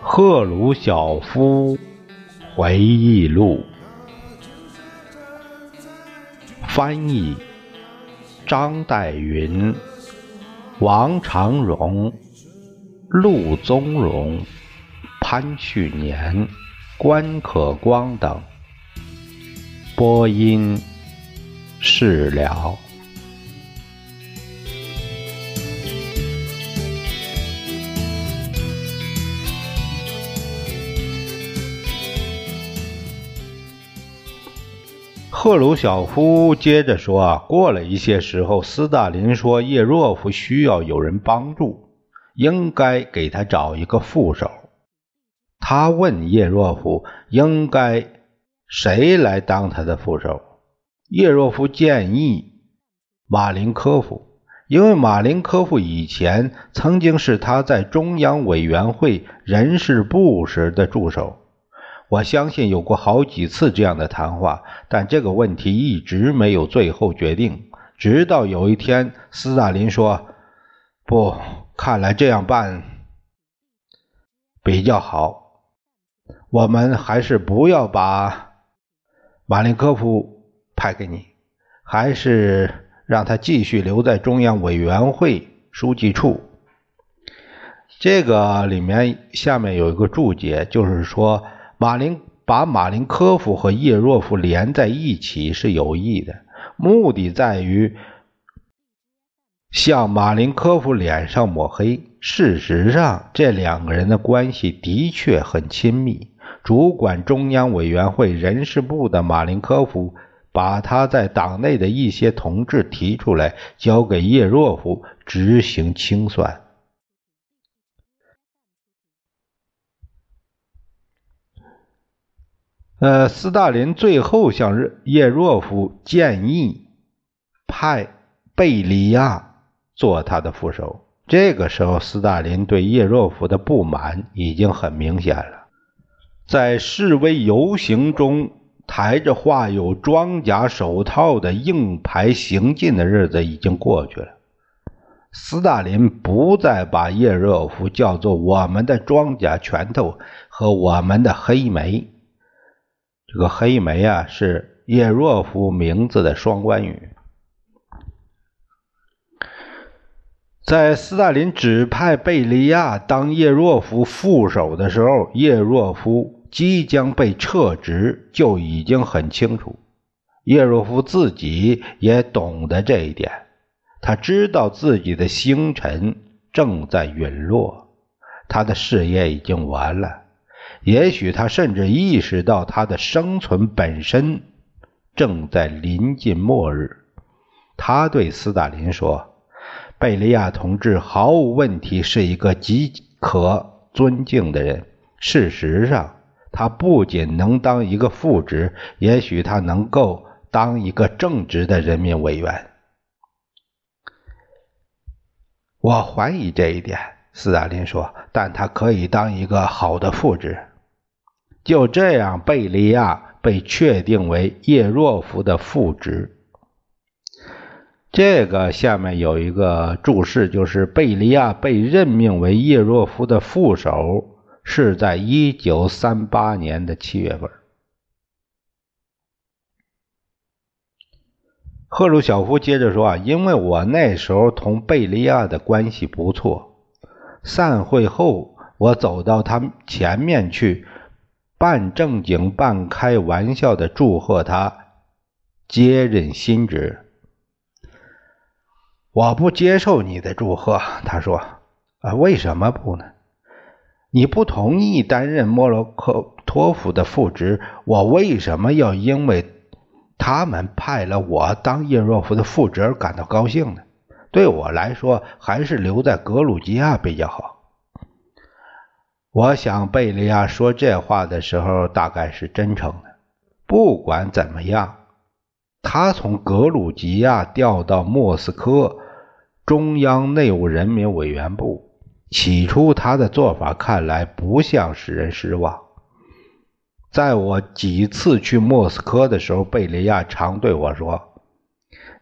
赫鲁晓夫回忆录，翻译：张岱云、王长荣、陆宗荣、潘旭年、关可光等。播音：释了。赫鲁晓夫接着说：“啊，过了一些时候，斯大林说叶若夫需要有人帮助，应该给他找一个副手。他问叶若夫应该谁来当他的副手。叶若夫建议马林科夫，因为马林科夫以前曾经是他在中央委员会人事部时的助手。”我相信有过好几次这样的谈话，但这个问题一直没有最后决定。直到有一天，斯大林说：“不，看来这样办比较好。我们还是不要把马林科夫派给你，还是让他继续留在中央委员会书记处。”这个里面下面有一个注解，就是说。马林把马林科夫和叶若夫连在一起是有意的，目的在于向马林科夫脸上抹黑。事实上，这两个人的关系的确很亲密。主管中央委员会人事部的马林科夫，把他在党内的一些同志提出来，交给叶若夫执行清算。呃，斯大林最后向叶若夫建议派贝利亚做他的副手。这个时候，斯大林对叶若夫的不满已经很明显了。在示威游行中，抬着画有装甲手套的硬牌行进的日子已经过去了。斯大林不再把叶若夫叫做“我们的装甲拳头”和“我们的黑莓”。这个黑莓啊，是叶若夫名字的双关语。在斯大林指派贝利亚当叶若夫副手的时候，叶若夫即将被撤职就已经很清楚。叶若夫自己也懂得这一点，他知道自己的星辰正在陨落，他的事业已经完了。也许他甚至意识到，他的生存本身正在临近末日。他对斯大林说：“贝利亚同志毫无问题是一个极可尊敬的人。事实上，他不仅能当一个副职，也许他能够当一个正直的人民委员。我怀疑这一点。”斯大林说：“但他可以当一个好的副职。”就这样，贝利亚被确定为叶若夫的副职。这个下面有一个注释，就是贝利亚被任命为叶若夫的副手是在一九三八年的七月份。赫鲁晓夫接着说：“啊，因为我那时候同贝利亚的关系不错，散会后我走到他前面去。”半正经半开玩笑的祝贺他接任新职。我不接受你的祝贺，他说：“啊，为什么不呢？你不同意担任莫洛克托夫的副职，我为什么要因为他们派了我当叶若夫的副职而感到高兴呢？对我来说，还是留在格鲁吉亚比较好。”我想，贝利亚说这话的时候大概是真诚的。不管怎么样，他从格鲁吉亚调到莫斯科中央内务人民委员部，起初他的做法看来不像使人失望。在我几次去莫斯科的时候，贝利亚常对我说：“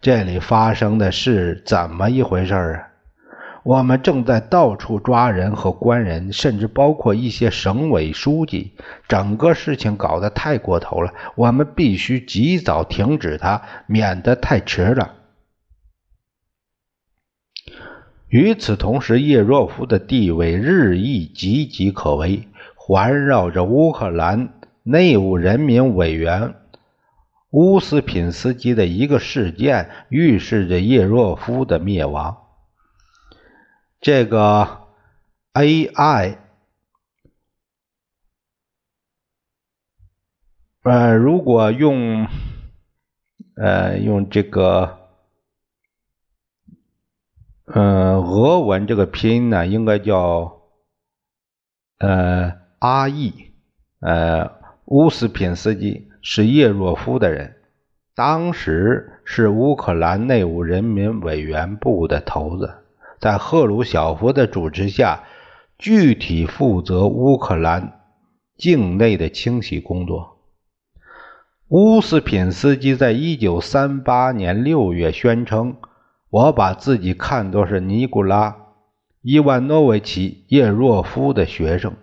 这里发生的事怎么一回事啊？我们正在到处抓人和关人，甚至包括一些省委书记。整个事情搞得太过头了，我们必须及早停止它，免得太迟了。”与此同时，叶若夫的地位日益岌岌可危，环绕着乌克兰。内务人民委员乌斯品斯基的一个事件预示着叶若夫的灭亡。这个 AI，呃，如果用呃用这个嗯俄文这个拼音呢，应该叫呃阿义呃。乌斯品斯基是叶若夫的人，当时是乌克兰内务人民委员部的头子，在赫鲁晓夫的主持下，具体负责乌克兰境内的清洗工作。乌斯品斯基在一九三八年六月宣称：“我把自己看作是尼古拉·伊万诺维奇·叶若夫的学生。”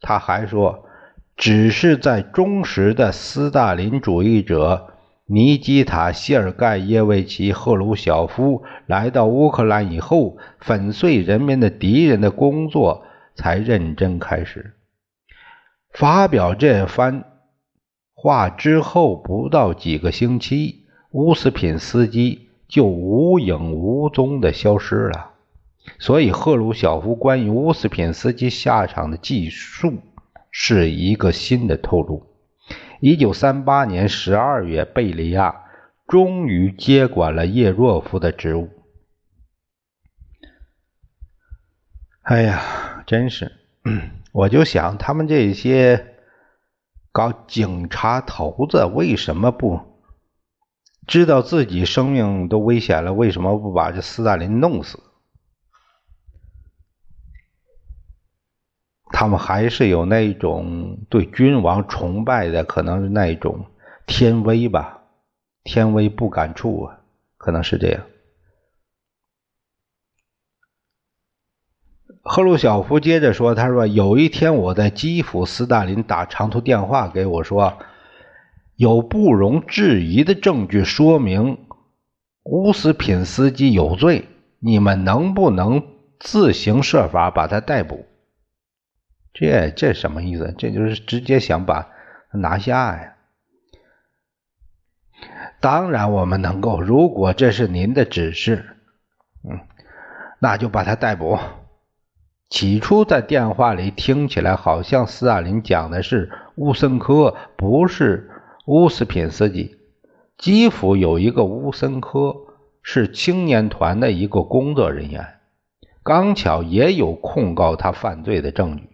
他还说。只是在忠实的斯大林主义者尼基塔·谢尔盖耶维奇·赫鲁晓夫来到乌克兰以后，粉碎人民的敌人的工作才认真开始。发表这番话之后不到几个星期，乌斯品斯基就无影无踪的消失了。所以，赫鲁晓夫关于乌斯品斯基下场的记述。是一个新的透露。一九三八年十二月，贝利亚终于接管了叶若夫的职务。哎呀，真是，我就想他们这些搞警察头子为什么不知道自己生命都危险了，为什么不把这斯大林弄死？他们还是有那种对君王崇拜的，可能是那种天威吧，天威不敢触啊，可能是这样。赫鲁晓夫接着说：“他说有一天我在基辅，斯大林打长途电话给我说，有不容置疑的证据说明乌斯品斯基有罪，你们能不能自行设法把他逮捕？”这这什么意思？这就是直接想把他拿下呀！当然我们能够，如果这是您的指示，嗯，那就把他逮捕。起初在电话里听起来好像斯大林讲的是乌森科，不是乌斯品斯基。基辅有一个乌森科，是青年团的一个工作人员，刚巧也有控告他犯罪的证据。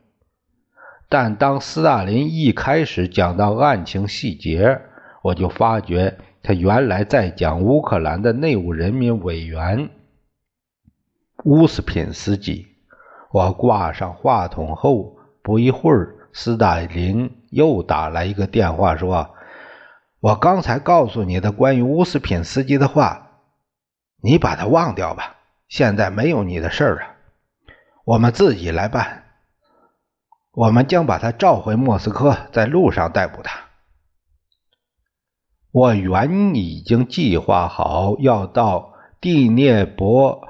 但当斯大林一开始讲到案情细节，我就发觉他原来在讲乌克兰的内务人民委员乌斯品斯基。我挂上话筒后不一会儿，斯大林又打来一个电话，说：“我刚才告诉你的关于乌斯品斯基的话，你把它忘掉吧。现在没有你的事儿了，我们自己来办。”我们将把他召回莫斯科，在路上逮捕他。我原已经计划好要到第聂伯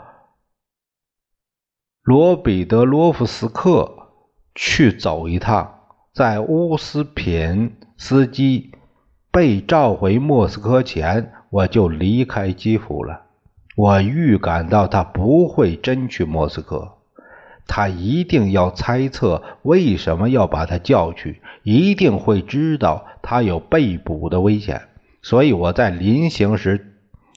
罗彼得罗夫斯克去走一趟，在乌斯品斯基被召回莫斯科前，我就离开基辅了。我预感到他不会真去莫斯科。他一定要猜测为什么要把他叫去，一定会知道他有被捕的危险。所以我在临行时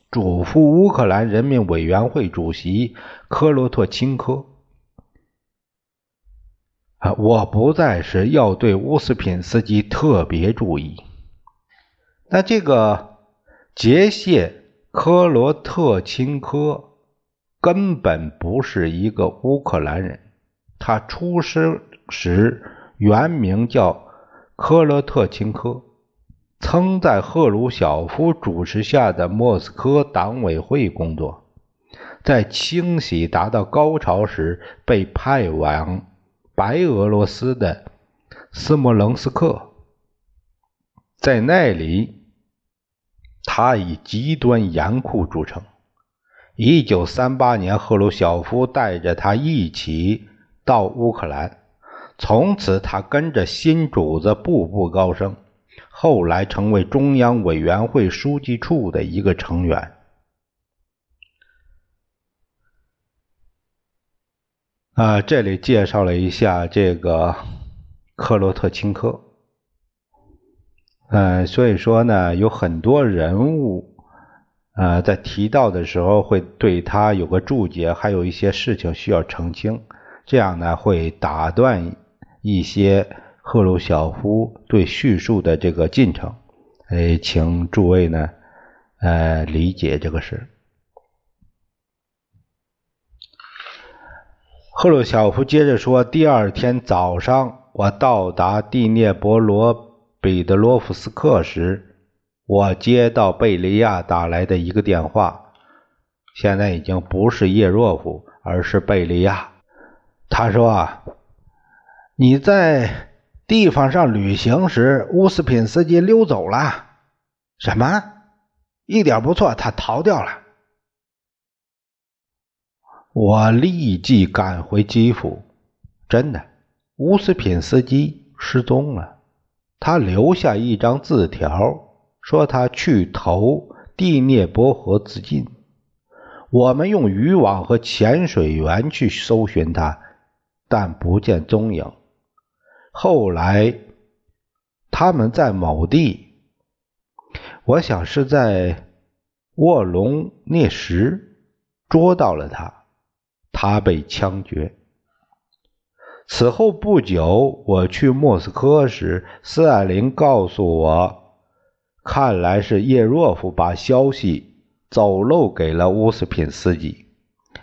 嘱咐乌克兰人民委员会主席科罗托钦科：“啊，我不在时要对乌斯品斯基特别注意。”那这个杰谢科罗特钦科。根本不是一个乌克兰人，他出生时原名叫科罗特钦科曾在赫鲁晓夫主持下的莫斯科党委会工作，在清洗达到高潮时被派往白俄罗斯的斯摩棱斯克，在那里他以极端严酷著称。一九三八年，赫鲁晓夫带着他一起到乌克兰。从此，他跟着新主子步步高升，后来成为中央委员会书记处的一个成员。啊，这里介绍了一下这个克洛特钦科。嗯，所以说呢，有很多人物，呃，在提到的时候会对他有个注解，还有一些事情需要澄清，这样呢会打断。一些赫鲁晓夫对叙述的这个进程，哎，请诸位呢，呃，理解这个事。赫鲁晓夫接着说：“第二天早上，我到达第聂伯罗彼得罗夫斯克时，我接到贝利亚打来的一个电话。现在已经不是叶若夫，而是贝利亚。他说啊。”你在地方上旅行时，乌斯品斯基溜走了？什么？一点不错，他逃掉了。我立即赶回基辅。真的，乌斯品斯基失踪了。他留下一张字条，说他去投第聂伯河自尽。我们用渔网和潜水员去搜寻他，但不见踪影。后来，他们在某地，我想是在卧龙涅什捉到了他，他被枪决。此后不久，我去莫斯科时，斯大林告诉我，看来是叶若夫把消息走漏给了乌斯品斯基，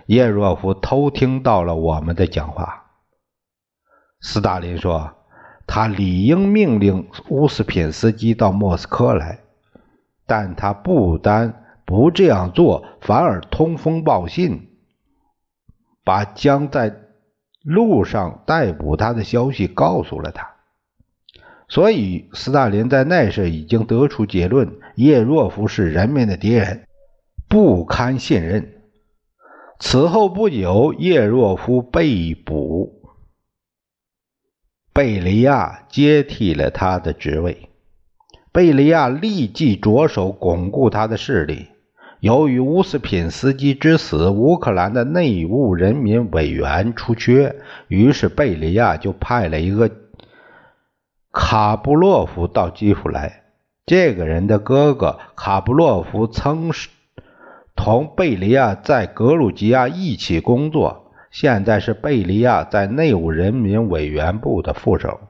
叶若夫偷听到了我们的讲话。斯大林说。他理应命令乌斯品斯基到莫斯科来，但他不单不这样做，反而通风报信，把将在路上逮捕他的消息告诉了他。所以，斯大林在那时已经得出结论：叶若夫是人民的敌人，不堪信任。此后不久，叶若夫被捕。贝利亚接替了他的职位。贝利亚立即着手巩固他的势力。由于乌斯品斯基之死，乌克兰的内务人民委员出缺，于是贝利亚就派了一个卡布洛夫到基辅来。这个人的哥哥卡布洛夫曾是同贝利亚在格鲁吉亚一起工作。现在是贝利亚在内务人民委员部的副手。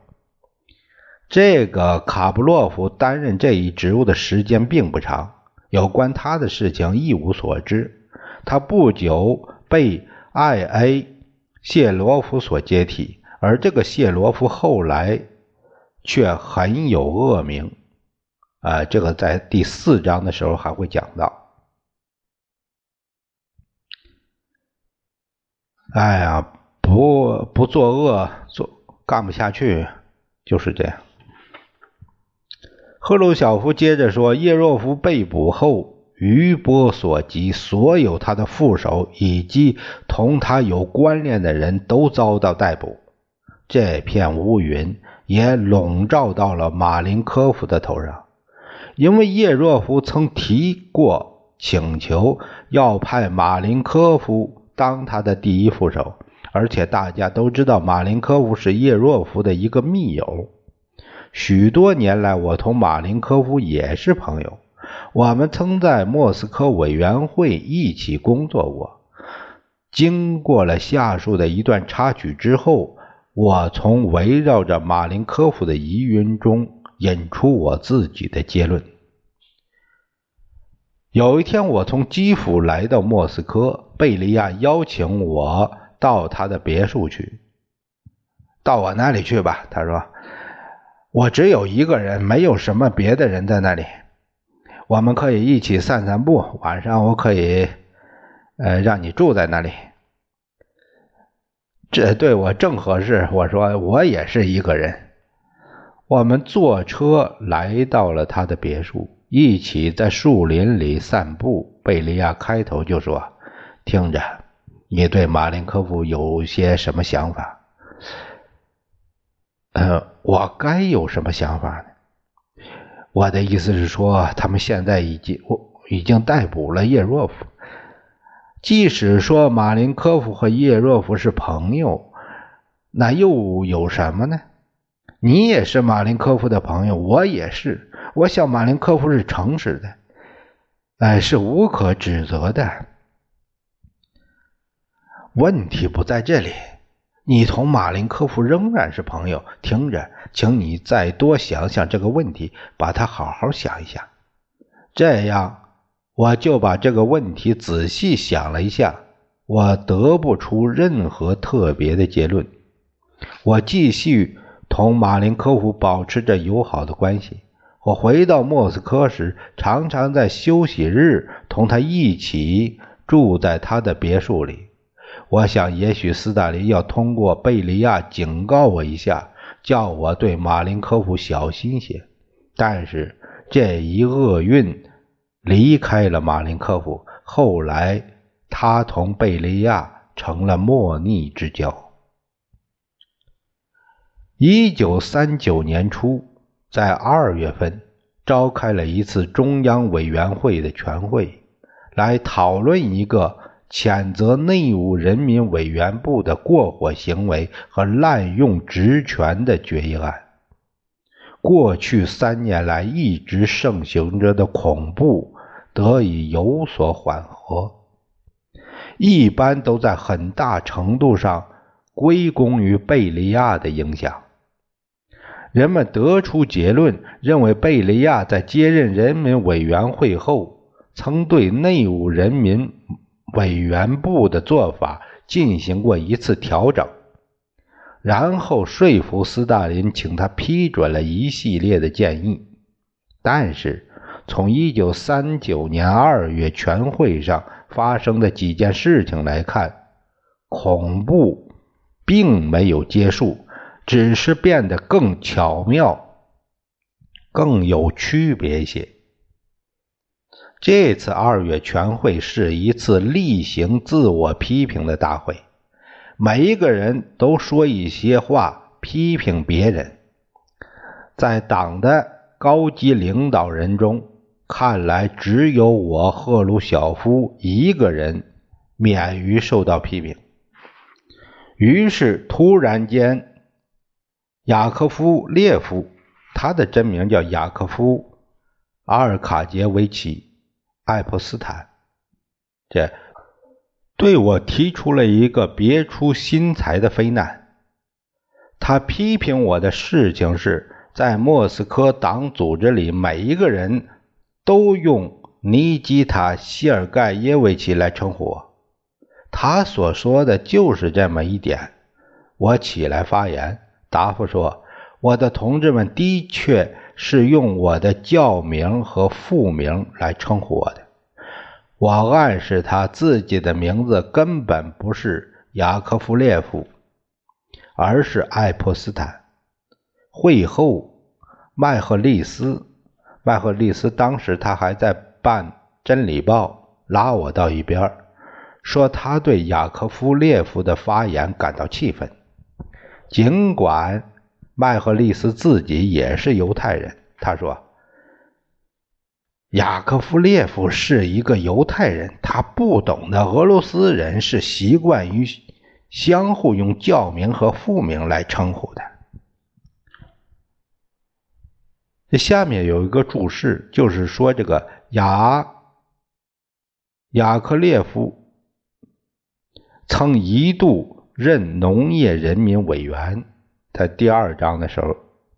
这个卡布洛夫担任这一职务的时间并不长，有关他的事情一无所知。他不久被艾 A 谢罗夫所接替，而这个谢罗夫后来却很有恶名。啊，这个在第四章的时候还会讲到。哎呀，不不作恶，做干不下去，就是这样。赫鲁晓夫接着说：“叶若夫被捕后，余波所及，所有他的副手以及同他有关联的人都遭到逮捕。这片乌云也笼罩到了马林科夫的头上，因为叶若夫曾提过请求，要派马林科夫。”当他的第一副手，而且大家都知道马林科夫是叶若夫的一个密友。许多年来，我同马林科夫也是朋友，我们曾在莫斯科委员会一起工作过。经过了下述的一段插曲之后，我从围绕着马林科夫的疑云中引出我自己的结论。有一天，我从基辅来到莫斯科，贝利亚邀请我到他的别墅去。到我那里去吧，他说。我只有一个人，没有什么别的人在那里。我们可以一起散散步，晚上我可以，呃，让你住在那里。这对我正合适。我说我也是一个人。我们坐车来到了他的别墅，一起在树林里散步。贝利亚开头就说：“听着，你对马林科夫有些什么想法？”呃，我该有什么想法呢？我的意思是说，他们现在已经我已经逮捕了叶若夫。即使说马林科夫和叶若夫是朋友，那又有什么呢？你也是马林科夫的朋友，我也是。我想马林科夫是诚实的，哎，是无可指责的。问题不在这里。你同马林科夫仍然是朋友。听着，请你再多想想这个问题，把它好好想一想。这样，我就把这个问题仔细想了一下，我得不出任何特别的结论。我继续同马林科夫保持着友好的关系。我回到莫斯科时，常常在休息日同他一起住在他的别墅里。我想，也许斯大林要通过贝利亚警告我一下，叫我对马林科夫小心些。但是这一厄运离开了马林科夫，后来他同贝利亚成了莫逆之交。一九三九年初，在二月份，召开了一次中央委员会的全会，来讨论一个。谴责内务人民委员部的过火行为和滥用职权的决议案。过去三年来一直盛行着的恐怖得以有所缓和，一般都在很大程度上归功于贝利亚的影响。人们得出结论，认为贝利亚在接任人民委员会后，曾对内务人民。委员部的做法进行过一次调整，然后说服斯大林，请他批准了一系列的建议。但是，从1939年2月全会上发生的几件事情来看，恐怖并没有结束，只是变得更巧妙、更有区别些。这次二月全会是一次例行自我批评的大会，每一个人都说一些话批评别人。在党的高级领导人中，看来只有我赫鲁晓夫一个人免于受到批评。于是，突然间，雅科夫列夫，他的真名叫雅科夫·阿尔卡杰维奇。爱泼斯坦，这对我提出了一个别出心裁的非难。他批评我的事情是在莫斯科党组织里，每一个人都用尼基塔·希尔盖耶维奇来称呼我。他所说的就是这么一点。我起来发言，答复说：“我的同志们的确。”是用我的教名和父名来称呼我的。我暗示他自己的名字根本不是雅科夫列夫，而是爱泼斯坦。会后，麦赫利斯，麦赫利斯当时他还在办《真理报》，拉我到一边说他对雅科夫列夫的发言感到气愤，尽管。麦赫利斯自己也是犹太人。他说：“雅科夫列夫是一个犹太人，他不懂得俄罗斯人是习惯于相互用教名和父名来称呼的。”这下面有一个注释，就是说这个雅雅克列夫曾一度任农业人民委员。在第二章的时候，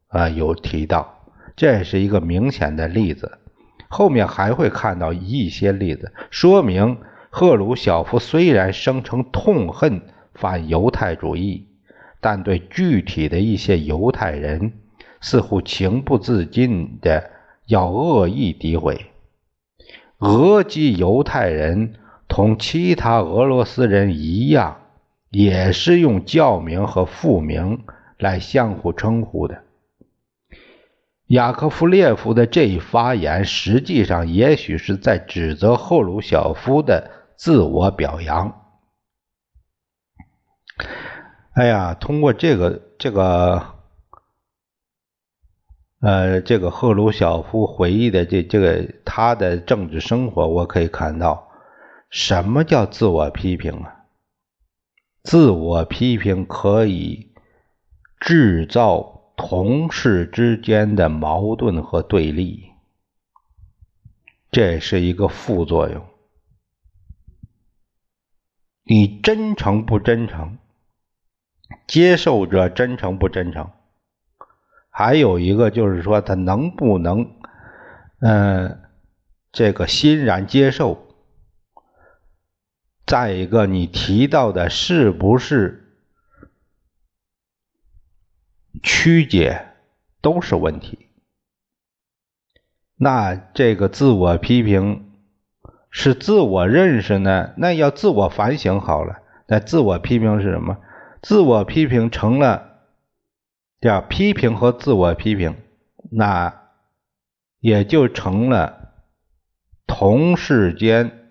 啊，有提到，这是一个明显的例子。后面还会看到一些例子，说明赫鲁晓夫虽然声称痛恨反犹太主义，但对具体的一些犹太人，似乎情不自禁的要恶意诋毁。俄籍犹太人同其他俄罗斯人一样，也是用教名和父名来相互称呼的。雅科夫列夫的这一发言，实际上也许是在指责赫鲁晓夫的自我表扬。哎呀，通过这个这个，呃，这个赫鲁晓夫回忆的这这个他的政治生活，我可以看到，什么叫自我批评啊？自我批评可以制造同事之间的矛盾和对立，这是一个副作用。你真诚不真诚？接受者真诚不真诚？还有一个就是说，他能不能，嗯，这个欣然接受？再一个，你提到的是不是曲解，都是问题。那这个自我批评是自我认识呢？那要自我反省好了。那自我批评是什么？自我批评成了叫批评和自我批评，那也就成了同事间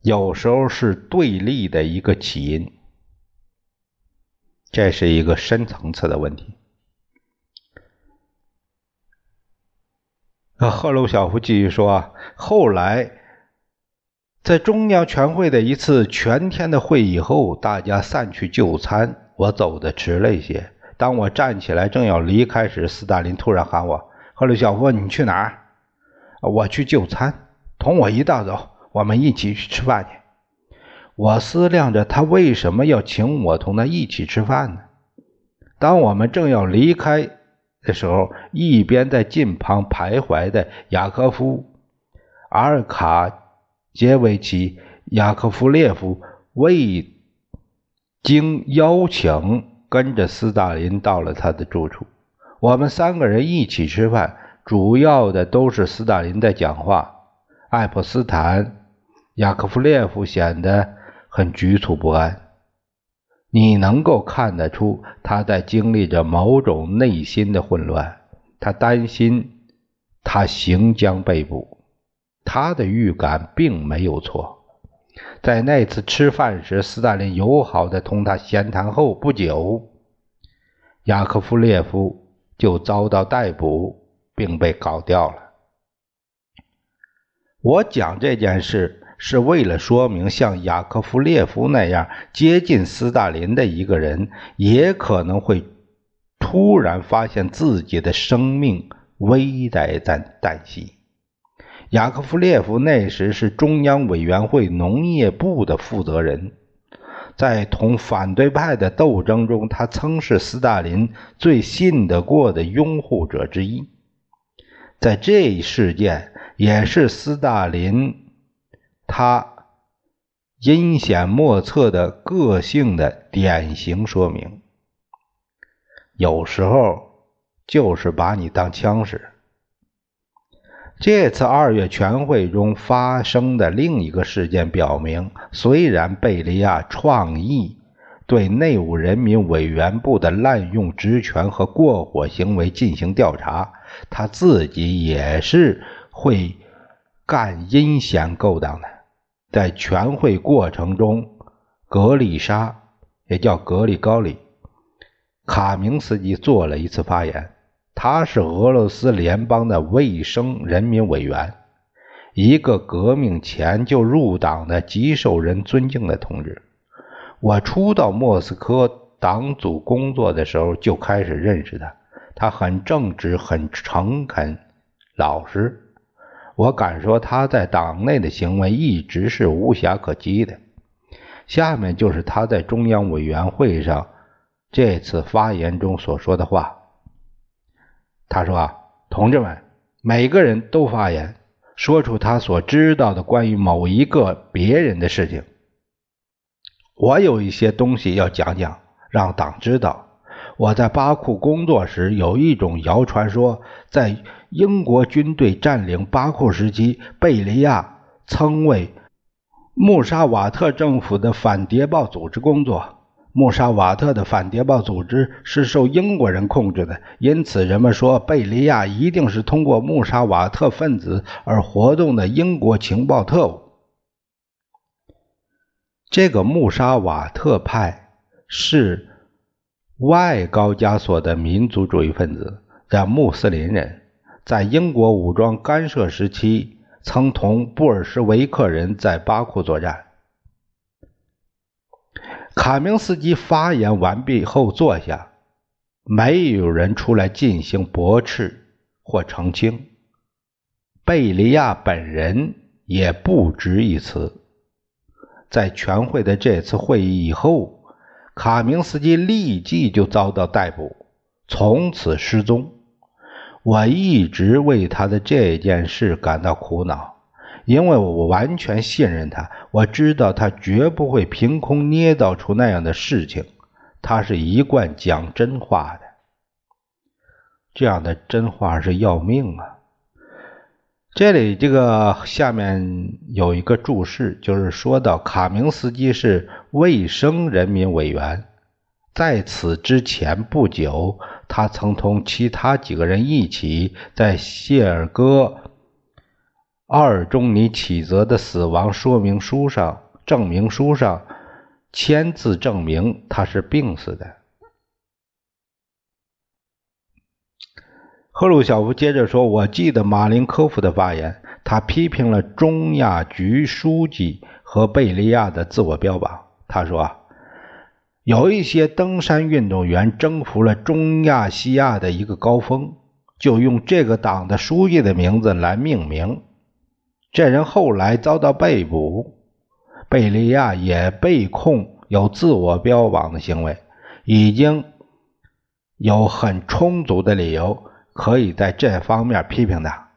有时候是对立的一个起因，这是一个深层次的问题。赫鲁晓夫继续说，后来。在中央全会的一次全天的会议后，大家散去就餐。我走的迟了一些。当我站起来正要离开时，斯大林突然喊我：“赫鲁晓夫，你去哪儿？”“我去就餐，同我一道走，我们一起去吃饭去。”我思量着他为什么要请我同他一起吃饭呢？当我们正要离开的时候，一边在近旁徘徊的雅科夫·阿尔卡。杰维奇·雅科夫列夫未经邀请，跟着斯大林到了他的住处。我们三个人一起吃饭，主要的都是斯大林在讲话。爱泼斯坦·雅科夫列夫显得很局促不安，你能够看得出他在经历着某种内心的混乱。他担心他行将被捕。他的预感并没有错。在那次吃饭时，斯大林友好的同他闲谈后不久，雅科夫列夫就遭到逮捕，并被搞掉了。我讲这件事是为了说明，像雅科夫列夫那样接近斯大林的一个人，也可能会突然发现自己的生命危在旦旦夕。雅科夫列夫那时是中央委员会农业部的负责人，在同反对派的斗争中，他曾是斯大林最信得过的拥护者之一。在这一事件，也是斯大林他阴险莫测的个性的典型说明。有时候就是把你当枪使。这次二月全会中发生的另一个事件表明，虽然贝利亚创意对内务人民委员部的滥用职权和过火行为进行调查，他自己也是会干阴险勾当的。在全会过程中，格里莎也叫格里高里卡明斯基做了一次发言。他是俄罗斯联邦的卫生人民委员，一个革命前就入党的极受人尊敬的同志。我初到莫斯科党组工作的时候就开始认识他，他很正直、很诚恳、老实。我敢说他在党内的行为一直是无瑕可击的。下面就是他在中央委员会上这次发言中所说的话。他说：“啊，同志们，每个人都发言，说出他所知道的关于某一个别人的事情。我有一些东西要讲讲，让党知道。我在巴库工作时，有一种谣传说，在英国军队占领巴库时期，贝利亚曾为穆沙瓦特政府的反谍报组织工作。穆沙瓦特的反谍报组织是受英国人控制的，因此人们说贝利亚一定是通过穆沙瓦特分子而活动的英国情报特务。这个穆沙瓦特派是外高加索的民族主义分子，叫穆斯林人，在英国武装干涉时期，曾同布尔什维克人在巴库作战。卡明斯基发言完毕后坐下，没有人出来进行驳斥或澄清。贝利亚本人也不值一词。在全会的这次会议以后，卡明斯基立即就遭到逮捕，从此失踪。我一直为他的这件事感到苦恼。因为我完全信任他，我知道他绝不会凭空捏造出那样的事情。他是一贯讲真话的，这样的真话是要命啊！这里这个下面有一个注释，就是说到卡明斯基是卫生人民委员，在此之前不久，他曾同其他几个人一起在谢尔戈。阿尔中尼启泽的死亡说明书上、证明书上签字证明他是病死的。赫鲁晓夫接着说：“我记得马林科夫的发言，他批评了中亚局书记和贝利亚的自我标榜。他说，有一些登山运动员征服了中亚西亚的一个高峰，就用这个党的书记的名字来命名。”这人后来遭到被捕，贝利亚也被控有自我标榜的行为，已经有很充足的理由可以在这方面批评他。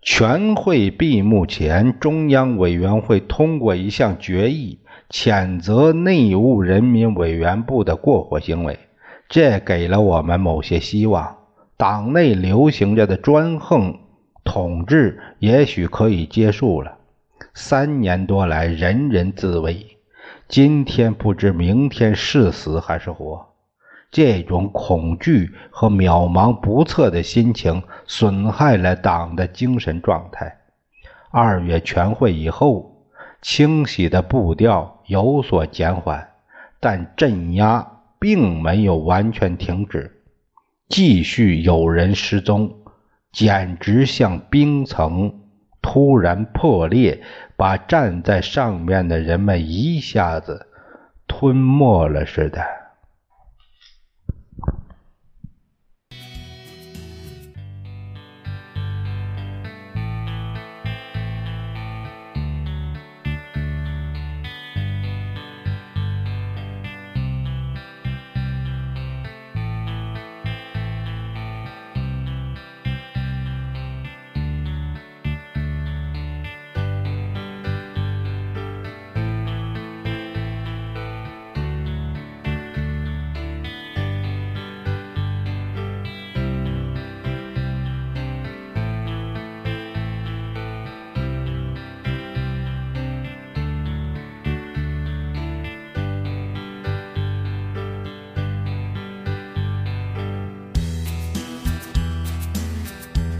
全会闭幕前，中央委员会通过一项决议，谴责内务人民委员部的过火行为，这给了我们某些希望。党内流行着的专横。统治也许可以结束了。三年多来，人人自危，今天不知明天是死还是活。这种恐惧和渺茫不测的心情损害了党的精神状态。二月全会以后，清洗的步调有所减缓，但镇压并没有完全停止，继续有人失踪。简直像冰层突然破裂，把站在上面的人们一下子吞没了似的。